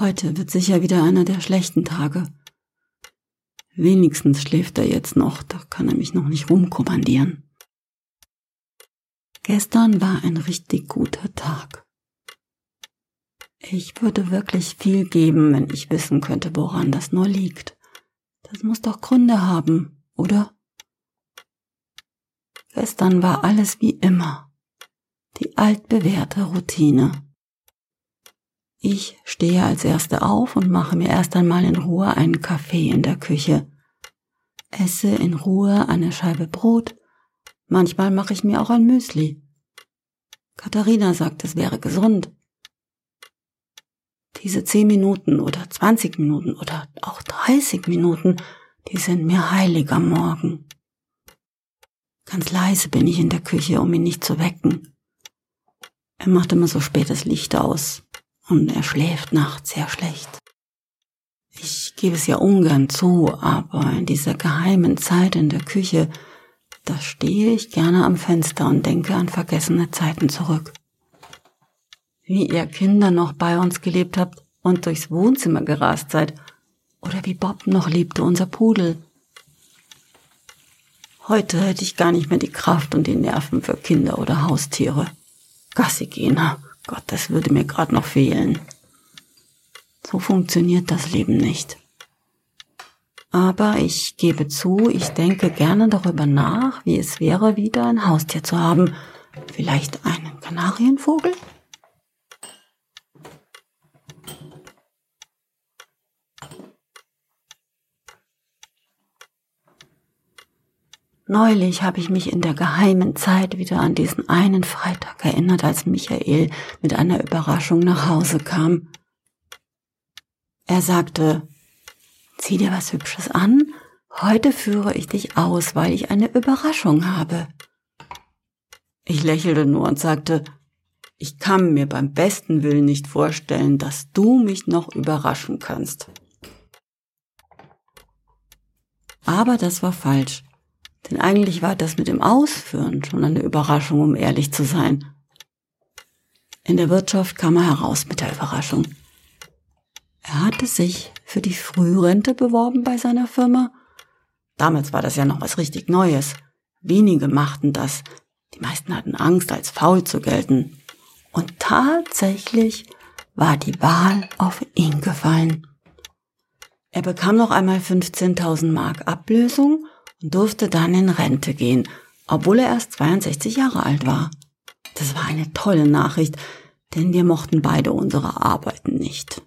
Heute wird sicher wieder einer der schlechten Tage. Wenigstens schläft er jetzt noch, da kann er mich noch nicht rumkommandieren. Gestern war ein richtig guter Tag. Ich würde wirklich viel geben, wenn ich wissen könnte, woran das nur liegt. Das muss doch Gründe haben, oder? Gestern war alles wie immer. Die altbewährte Routine. Ich stehe als Erste auf und mache mir erst einmal in Ruhe einen Kaffee in der Küche. Esse in Ruhe eine Scheibe Brot. Manchmal mache ich mir auch ein Müsli. Katharina sagt, es wäre gesund. Diese zehn Minuten oder zwanzig Minuten oder auch dreißig Minuten, die sind mir heilig am Morgen. Ganz leise bin ich in der Küche, um ihn nicht zu wecken. Er macht immer so spät das Licht aus und er schläft nachts sehr schlecht. Ich gebe es ja ungern zu, aber in dieser geheimen Zeit in der Küche, da stehe ich gerne am Fenster und denke an vergessene Zeiten zurück. Wie ihr Kinder noch bei uns gelebt habt und durchs Wohnzimmer gerast seid, oder wie Bob noch liebte, unser Pudel. Heute hätte ich gar nicht mehr die Kraft und die Nerven für Kinder oder Haustiere. Gassi gehen, Gott, das würde mir gerade noch fehlen. So funktioniert das Leben nicht. Aber ich gebe zu, ich denke gerne darüber nach, wie es wäre, wieder ein Haustier zu haben. Vielleicht einen Kanarienvogel? Neulich habe ich mich in der geheimen Zeit wieder an diesen einen Freitag erinnert, als Michael mit einer Überraschung nach Hause kam. Er sagte, zieh dir was Hübsches an, heute führe ich dich aus, weil ich eine Überraschung habe. Ich lächelte nur und sagte, ich kann mir beim besten Willen nicht vorstellen, dass du mich noch überraschen kannst. Aber das war falsch. Denn eigentlich war das mit dem Ausführen schon eine Überraschung, um ehrlich zu sein. In der Wirtschaft kam er heraus mit der Überraschung. Er hatte sich für die Frührente beworben bei seiner Firma. Damals war das ja noch was richtig Neues. Wenige machten das. Die meisten hatten Angst, als faul zu gelten. Und tatsächlich war die Wahl auf ihn gefallen. Er bekam noch einmal 15.000 Mark Ablösung und durfte dann in Rente gehen, obwohl er erst 62 Jahre alt war. Das war eine tolle Nachricht, denn wir mochten beide unsere Arbeiten nicht.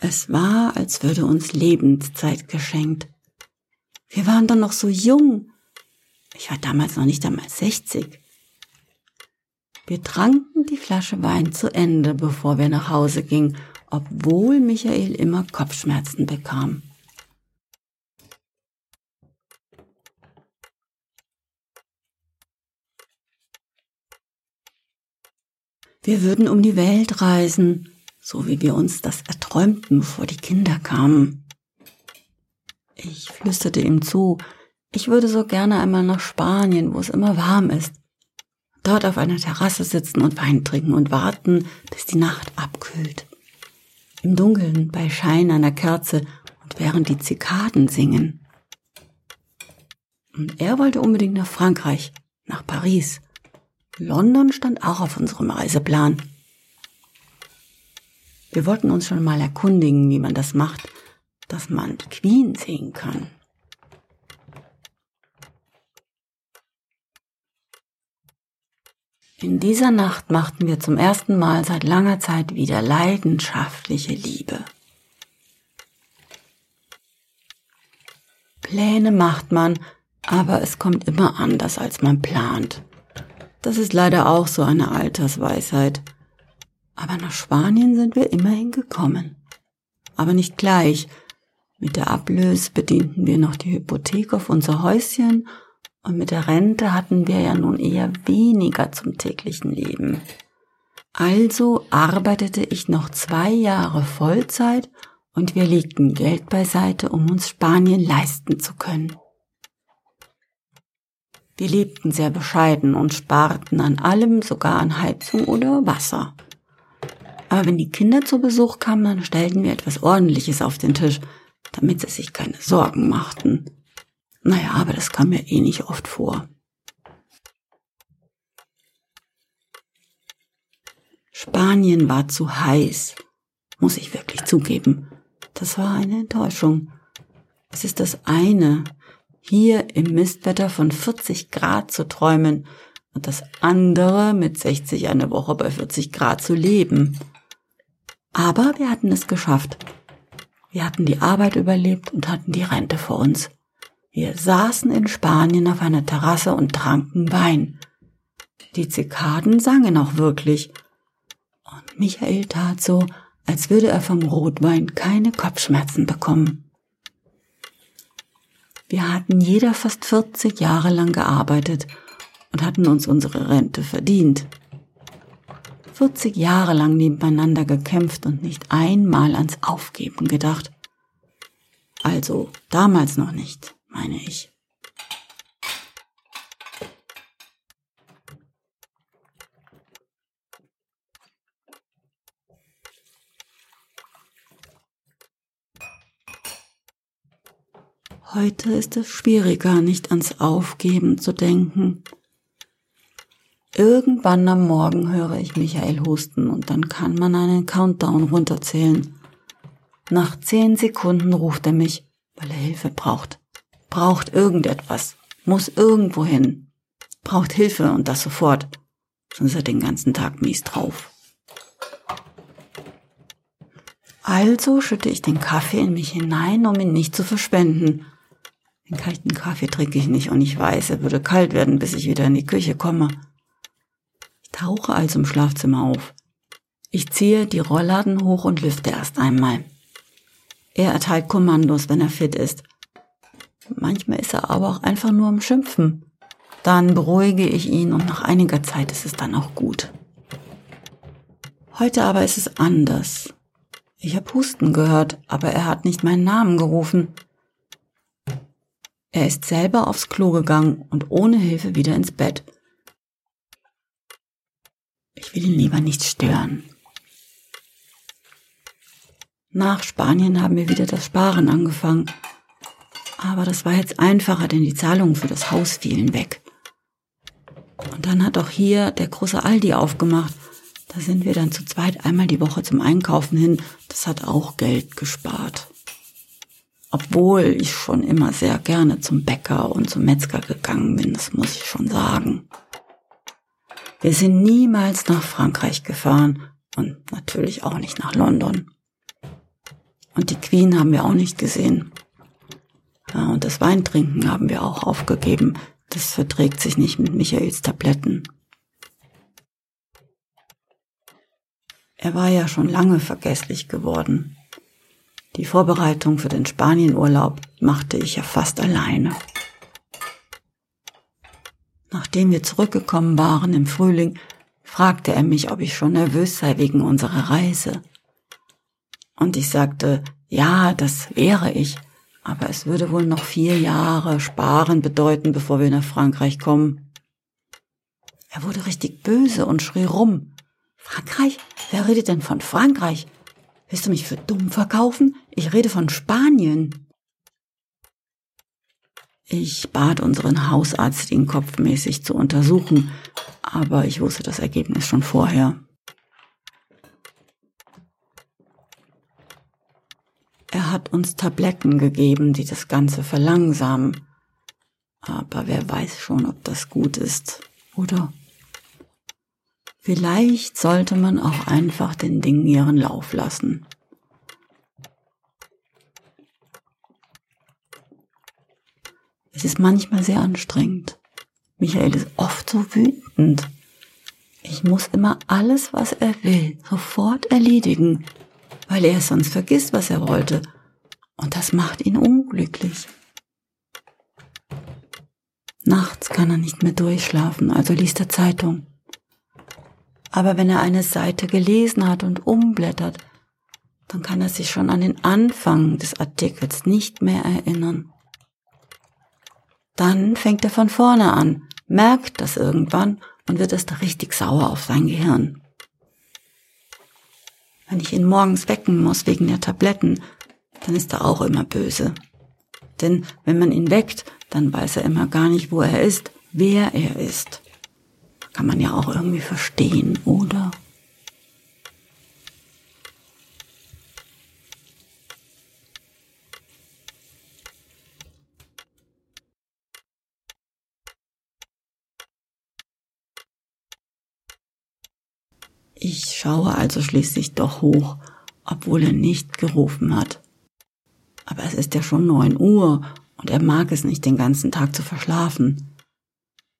Es war, als würde uns Lebenszeit geschenkt. Wir waren dann noch so jung. Ich war damals noch nicht einmal 60. Wir tranken die Flasche Wein zu Ende, bevor wir nach Hause gingen obwohl Michael immer Kopfschmerzen bekam. Wir würden um die Welt reisen, so wie wir uns das erträumten, bevor die Kinder kamen. Ich flüsterte ihm zu, ich würde so gerne einmal nach Spanien, wo es immer warm ist. Dort auf einer Terrasse sitzen und Wein trinken und warten, bis die Nacht abkühlt im Dunkeln bei Schein einer Kerze und während die Zikaden singen. Und er wollte unbedingt nach Frankreich, nach Paris. London stand auch auf unserem Reiseplan. Wir wollten uns schon mal erkundigen, wie man das macht, dass man Queen sehen kann. In dieser Nacht machten wir zum ersten Mal seit langer Zeit wieder leidenschaftliche Liebe. Pläne macht man, aber es kommt immer anders, als man plant. Das ist leider auch so eine Altersweisheit. Aber nach Spanien sind wir immerhin gekommen. Aber nicht gleich. Mit der Ablöse bedienten wir noch die Hypothek auf unser Häuschen und mit der Rente hatten wir ja nun eher weniger zum täglichen Leben. Also arbeitete ich noch zwei Jahre Vollzeit und wir legten Geld beiseite, um uns Spanien leisten zu können. Die lebten sehr bescheiden und sparten an allem, sogar an Heizung oder Wasser. Aber wenn die Kinder zu Besuch kamen, dann stellten wir etwas Ordentliches auf den Tisch, damit sie sich keine Sorgen machten. Naja, aber das kam mir eh nicht oft vor. Spanien war zu heiß, muss ich wirklich zugeben. Das war eine Enttäuschung. Es ist das eine, hier im Mistwetter von 40 Grad zu träumen und das andere mit 60 eine Woche bei 40 Grad zu leben. Aber wir hatten es geschafft. Wir hatten die Arbeit überlebt und hatten die Rente vor uns. Wir saßen in Spanien auf einer Terrasse und tranken Wein. Die Zikaden sangen auch wirklich. Und Michael tat so, als würde er vom Rotwein keine Kopfschmerzen bekommen. Wir hatten jeder fast 40 Jahre lang gearbeitet und hatten uns unsere Rente verdient. 40 Jahre lang nebeneinander gekämpft und nicht einmal ans Aufgeben gedacht. Also damals noch nicht, meine ich. Heute ist es schwieriger, nicht ans Aufgeben zu denken. Irgendwann am Morgen höre ich Michael husten und dann kann man einen Countdown runterzählen. Nach zehn Sekunden ruft er mich, weil er Hilfe braucht. Braucht irgendetwas. Muss irgendwo hin. Braucht Hilfe und das sofort. Sonst ist er den ganzen Tag mies drauf. Also schütte ich den Kaffee in mich hinein, um ihn nicht zu verschwenden. Den kalten Kaffee trinke ich nicht und ich weiß, er würde kalt werden, bis ich wieder in die Küche komme tauche also im Schlafzimmer auf. Ich ziehe die Rollladen hoch und lüfte erst einmal. Er erteilt Kommandos, wenn er fit ist. Manchmal ist er aber auch einfach nur am Schimpfen. Dann beruhige ich ihn und nach einiger Zeit ist es dann auch gut. Heute aber ist es anders. Ich habe Husten gehört, aber er hat nicht meinen Namen gerufen. Er ist selber aufs Klo gegangen und ohne Hilfe wieder ins Bett. Ich will ihn lieber nicht stören. Nach Spanien haben wir wieder das Sparen angefangen. Aber das war jetzt einfacher, denn die Zahlungen für das Haus fielen weg. Und dann hat auch hier der große Aldi aufgemacht. Da sind wir dann zu zweit einmal die Woche zum Einkaufen hin. Das hat auch Geld gespart. Obwohl ich schon immer sehr gerne zum Bäcker und zum Metzger gegangen bin, das muss ich schon sagen. Wir sind niemals nach Frankreich gefahren und natürlich auch nicht nach London. Und die Queen haben wir auch nicht gesehen. Ja, und das Weintrinken haben wir auch aufgegeben. Das verträgt sich nicht mit Michaels Tabletten. Er war ja schon lange vergesslich geworden. Die Vorbereitung für den Spanienurlaub machte ich ja fast alleine. Nachdem wir zurückgekommen waren im Frühling, fragte er mich, ob ich schon nervös sei wegen unserer Reise. Und ich sagte, ja, das wäre ich, aber es würde wohl noch vier Jahre sparen bedeuten, bevor wir nach Frankreich kommen. Er wurde richtig böse und schrie rum. Frankreich? Wer redet denn von Frankreich? Willst du mich für dumm verkaufen? Ich rede von Spanien. Ich bat unseren Hausarzt, ihn kopfmäßig zu untersuchen, aber ich wusste das Ergebnis schon vorher. Er hat uns Tabletten gegeben, die das Ganze verlangsamen. Aber wer weiß schon, ob das gut ist, oder? Vielleicht sollte man auch einfach den Dingen ihren Lauf lassen. Es ist manchmal sehr anstrengend. Michael ist oft so wütend. Ich muss immer alles, was er will, sofort erledigen, weil er sonst vergisst, was er wollte. Und das macht ihn unglücklich. Nachts kann er nicht mehr durchschlafen, also liest er Zeitung. Aber wenn er eine Seite gelesen hat und umblättert, dann kann er sich schon an den Anfang des Artikels nicht mehr erinnern. Dann fängt er von vorne an, merkt das irgendwann und wird erst richtig sauer auf sein Gehirn. Wenn ich ihn morgens wecken muss wegen der Tabletten, dann ist er auch immer böse. Denn wenn man ihn weckt, dann weiß er immer gar nicht, wo er ist, wer er ist. Kann man ja auch irgendwie verstehen, oder? Ich schaue also schließlich doch hoch, obwohl er nicht gerufen hat. Aber es ist ja schon neun Uhr und er mag es nicht, den ganzen Tag zu verschlafen.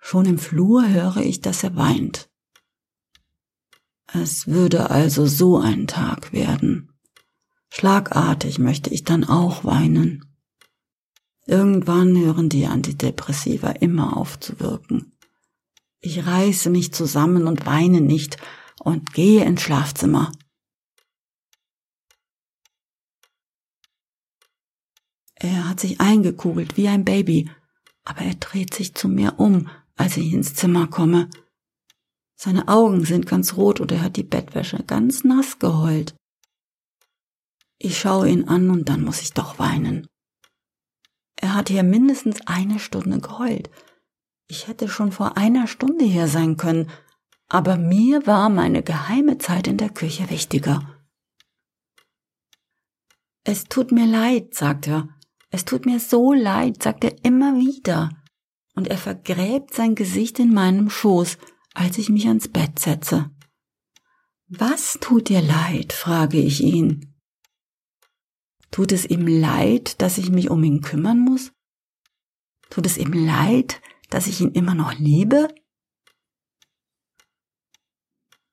Schon im Flur höre ich, dass er weint. Es würde also so ein Tag werden. Schlagartig möchte ich dann auch weinen. Irgendwann hören die Antidepressiva immer auf zu wirken. Ich reiße mich zusammen und weine nicht, und gehe ins Schlafzimmer. Er hat sich eingekugelt wie ein Baby, aber er dreht sich zu mir um, als ich ins Zimmer komme. Seine Augen sind ganz rot und er hat die Bettwäsche ganz nass geheult. Ich schaue ihn an und dann muss ich doch weinen. Er hat hier mindestens eine Stunde geheult. Ich hätte schon vor einer Stunde hier sein können, aber mir war meine geheime Zeit in der Küche wichtiger. Es tut mir leid, sagt er. Es tut mir so leid, sagt er immer wieder. Und er vergräbt sein Gesicht in meinem Schoß, als ich mich ans Bett setze. Was tut dir leid? frage ich ihn. Tut es ihm leid, dass ich mich um ihn kümmern muss? Tut es ihm leid, dass ich ihn immer noch liebe?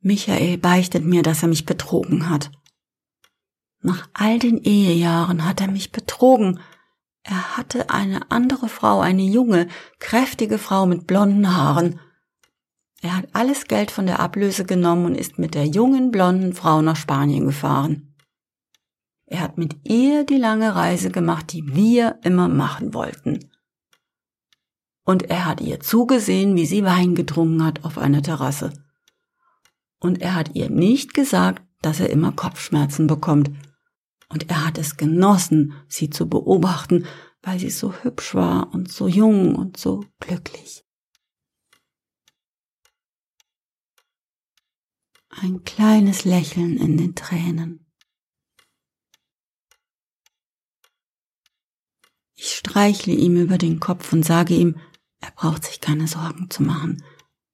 Michael beichtet mir, dass er mich betrogen hat. Nach all den Ehejahren hat er mich betrogen. Er hatte eine andere Frau, eine junge, kräftige Frau mit blonden Haaren. Er hat alles Geld von der Ablöse genommen und ist mit der jungen, blonden Frau nach Spanien gefahren. Er hat mit ihr die lange Reise gemacht, die wir immer machen wollten. Und er hat ihr zugesehen, wie sie Wein getrunken hat auf einer Terrasse und er hat ihr nicht gesagt, dass er immer Kopfschmerzen bekommt. Und er hat es genossen, sie zu beobachten, weil sie so hübsch war und so jung und so glücklich. Ein kleines Lächeln in den Tränen. Ich streichle ihm über den Kopf und sage ihm, er braucht sich keine Sorgen zu machen.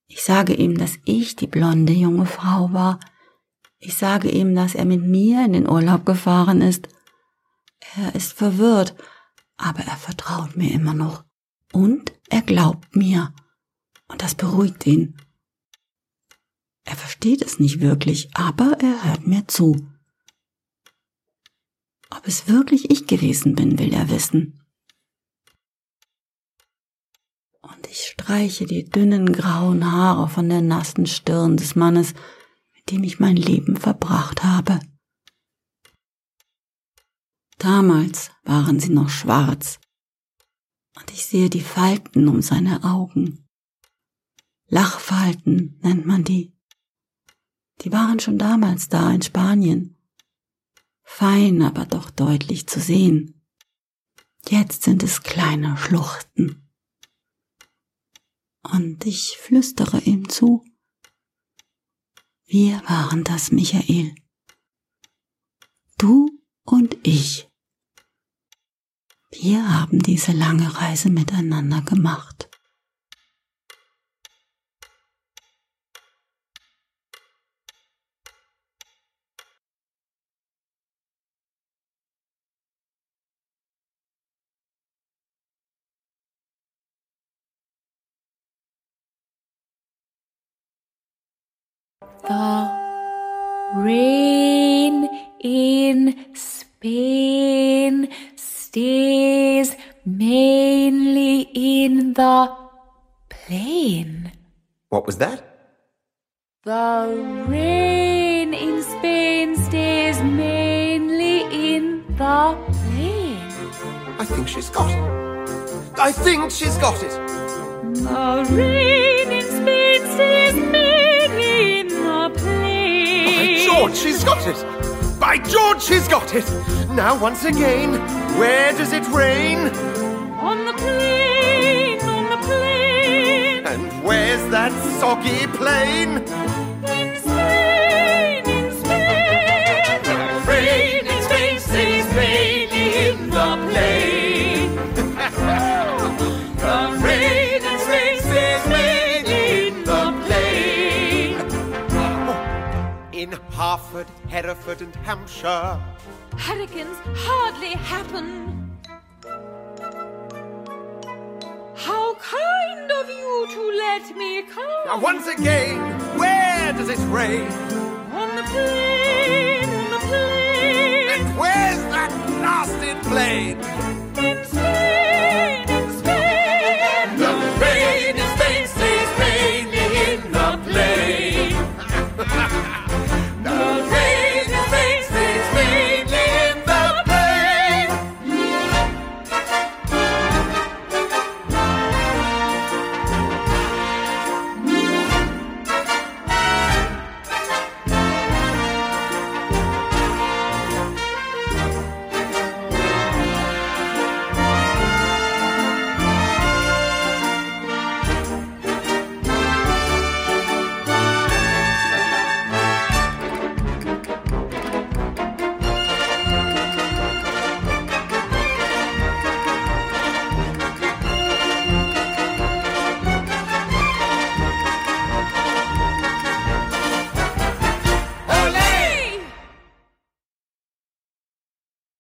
Ich sage ihm, dass ich die blonde junge Frau war. Ich sage ihm, dass er mit mir in den Urlaub gefahren ist. Er ist verwirrt, aber er vertraut mir immer noch. Und er glaubt mir. Und das beruhigt ihn. Er versteht es nicht wirklich, aber er hört mir zu. Ob es wirklich ich gewesen bin, will er wissen. Und ich streiche die dünnen grauen Haare von der nassen Stirn des Mannes, mit dem ich mein Leben verbracht habe. Damals waren sie noch schwarz, und ich sehe die Falten um seine Augen. Lachfalten nennt man die. Die waren schon damals da in Spanien. Fein, aber doch deutlich zu sehen. Jetzt sind es kleine Schluchten und ich flüstere ihm zu. Wir waren das, Michael. Du und ich. Wir haben diese lange Reise miteinander gemacht. The rain in Spain stays mainly in the plain. What was that? The rain in Spain stays mainly in the plain. I think she's got it. I think she's got it. The rain in Spain stays mainly George, she's got it. By George, she's got it. Now, once again, where does it rain? On the plain, on the plain. And where's that soggy plain? Hereford, and Hampshire. Hurricanes hardly happen. How kind of you to let me come. Now, once again, where does it rain? On the plain, on the plain. And where's that blasted plain?